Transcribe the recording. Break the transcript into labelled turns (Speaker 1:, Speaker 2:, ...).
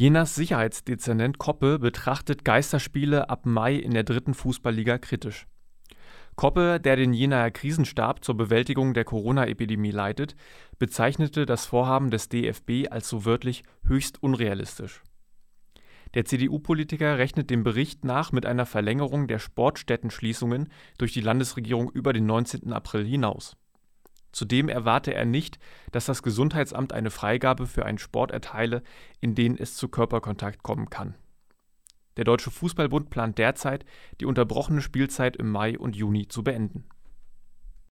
Speaker 1: Jenas Sicherheitsdezernent Koppe betrachtet Geisterspiele ab Mai in der dritten Fußballliga kritisch. Koppe, der den Jenaer Krisenstab zur Bewältigung der Corona-Epidemie leitet, bezeichnete das Vorhaben des DFB als so wörtlich höchst unrealistisch. Der CDU-Politiker rechnet dem Bericht nach mit einer Verlängerung der Sportstättenschließungen durch die Landesregierung über den 19. April hinaus. Zudem erwarte er nicht, dass das Gesundheitsamt eine Freigabe für einen Sport erteile, in den es zu Körperkontakt kommen kann. Der Deutsche Fußballbund plant derzeit, die unterbrochene Spielzeit im Mai und Juni zu beenden